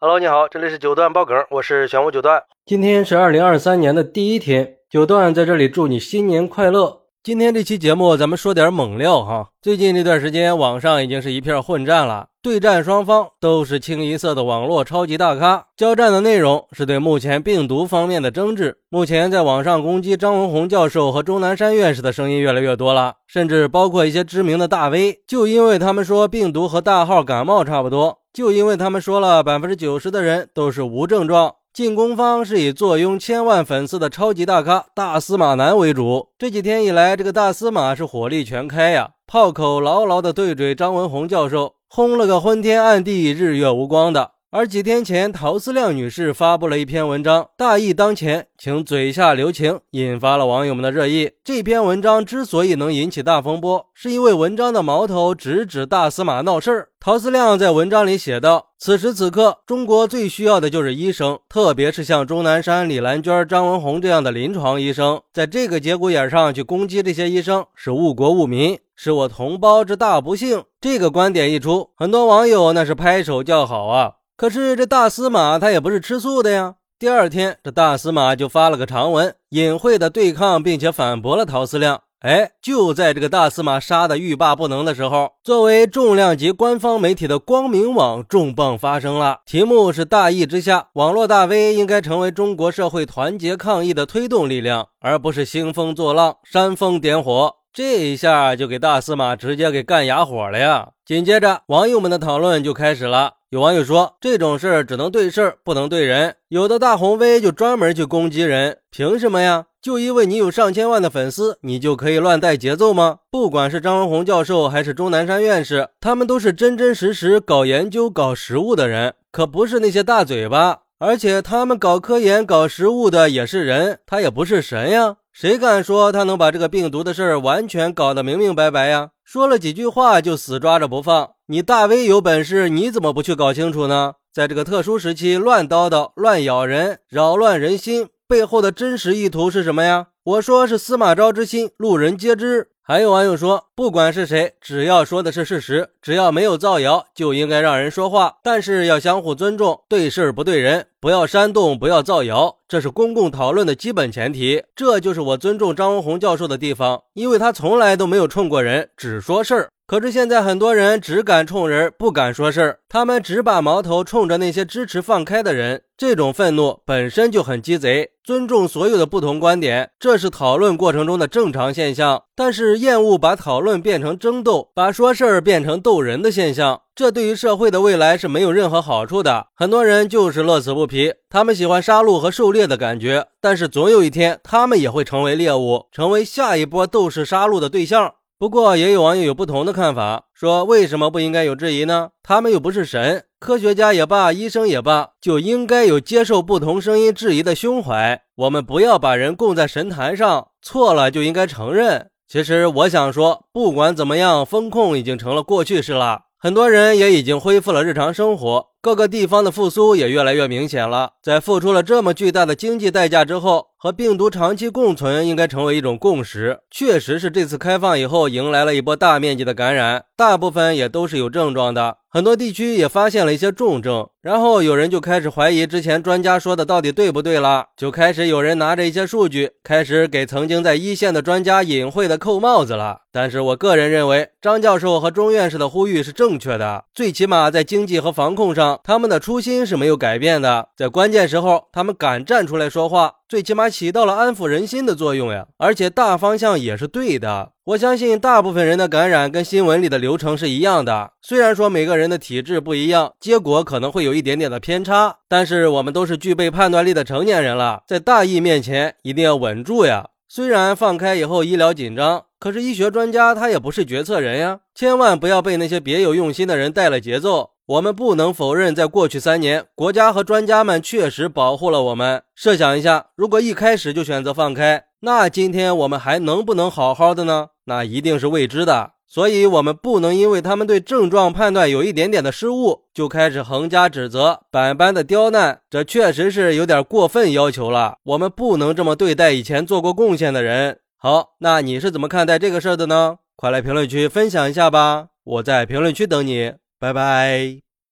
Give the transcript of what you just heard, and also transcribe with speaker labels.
Speaker 1: Hello，你好，这里是九段爆梗，我是玄武九段。
Speaker 2: 今天是二零二三年的第一天，九段在这里祝你新年快乐。今天这期节目，咱们说点猛料哈。最近这段时间，网上已经是一片混战了，对战双方都是清一色的网络超级大咖，交战的内容是对目前病毒方面的争执。目前在网上攻击张文宏教授和钟南山院士的声音越来越多了，甚至包括一些知名的大 V，就因为他们说病毒和大号感冒差不多，就因为他们说了百分之九十的人都是无症状。进攻方是以坐拥千万粉丝的超级大咖大司马南为主。这几天以来，这个大司马是火力全开呀，炮口牢牢的对准张文宏教授，轰了个昏天暗地、日月无光的。而几天前，陶思亮女士发布了一篇文章，大义当前，请嘴下留情，引发了网友们的热议。这篇文章之所以能引起大风波，是因为文章的矛头直指大司马闹事儿。陶思亮在文章里写道：“此时此刻，中国最需要的就是医生，特别是像钟南山、李兰娟、张文宏这样的临床医生。在这个节骨眼上去攻击这些医生，是误国误民，是我同胞之大不幸。”这个观点一出，很多网友那是拍手叫好啊。可是这大司马他也不是吃素的呀。第二天，这大司马就发了个长文，隐晦的对抗并且反驳了陶思亮。哎，就在这个大司马杀的欲罢不能的时候，作为重量级官方媒体的光明网重磅发生了。题目是“大义之下，网络大 V 应该成为中国社会团结抗疫的推动力量，而不是兴风作浪、煽风点火”。这一下就给大司马直接给干哑火了呀！紧接着，网友们的讨论就开始了。有网友说，这种事儿只能对事儿，不能对人。有的大红威就专门去攻击人，凭什么呀？就因为你有上千万的粉丝，你就可以乱带节奏吗？不管是张文宏教授还是钟南山院士，他们都是真真实实搞研究、搞实务的人，可不是那些大嘴巴。而且他们搞科研、搞实物的也是人，他也不是神呀。谁敢说他能把这个病毒的事儿完全搞得明明白白呀？说了几句话就死抓着不放。你大 V 有本事，你怎么不去搞清楚呢？在这个特殊时期乱叨叨、乱咬人、扰乱人心，背后的真实意图是什么呀？我说是司马昭之心，路人皆知。还有网友说，不管是谁，只要说的是事实，只要没有造谣，就应该让人说话。但是要相互尊重，对事不对人，不要煽动，不要造谣，这是公共讨论的基本前提。这就是我尊重张文宏教授的地方，因为他从来都没有冲过人，只说事儿。可是现在很多人只敢冲人，不敢说事儿，他们只把矛头冲着那些支持放开的人。这种愤怒本身就很鸡贼。尊重所有的不同观点，这是讨论过程中的正常现象。但是厌恶把讨论变成争斗，把说事儿变成逗人的现象，这对于社会的未来是没有任何好处的。很多人就是乐此不疲，他们喜欢杀戮和狩猎的感觉，但是总有一天，他们也会成为猎物，成为下一波斗士杀戮的对象。不过，也有网友有不同的看法，说为什么不应该有质疑呢？他们又不是神，科学家也罢，医生也罢，就应该有接受不同声音质疑的胸怀。我们不要把人供在神坛上，错了就应该承认。其实我想说，不管怎么样，风控已经成了过去式了，很多人也已经恢复了日常生活。各个地方的复苏也越来越明显了。在付出了这么巨大的经济代价之后，和病毒长期共存应该成为一种共识。确实是这次开放以后，迎来了一波大面积的感染，大部分也都是有症状的。很多地区也发现了一些重症，然后有人就开始怀疑之前专家说的到底对不对了，就开始有人拿着一些数据，开始给曾经在一线的专家隐晦的扣帽子了。但是我个人认为，张教授和钟院士的呼吁是正确的，最起码在经济和防控上，他们的初心是没有改变的。在关键时候，他们敢站出来说话。最起码起到了安抚人心的作用呀，而且大方向也是对的。我相信大部分人的感染跟新闻里的流程是一样的，虽然说每个人的体质不一样，结果可能会有一点点的偏差，但是我们都是具备判断力的成年人了，在大义面前一定要稳住呀。虽然放开以后医疗紧张，可是医学专家他也不是决策人呀，千万不要被那些别有用心的人带了节奏。我们不能否认，在过去三年，国家和专家们确实保护了我们。设想一下，如果一开始就选择放开，那今天我们还能不能好好的呢？那一定是未知的。所以，我们不能因为他们对症状判断有一点点的失误，就开始横加指责、百般的刁难。这确实是有点过分要求了。我们不能这么对待以前做过贡献的人。好，那你是怎么看待这个事儿的呢？快来评论区分享一下吧！我在评论区等你。拜拜。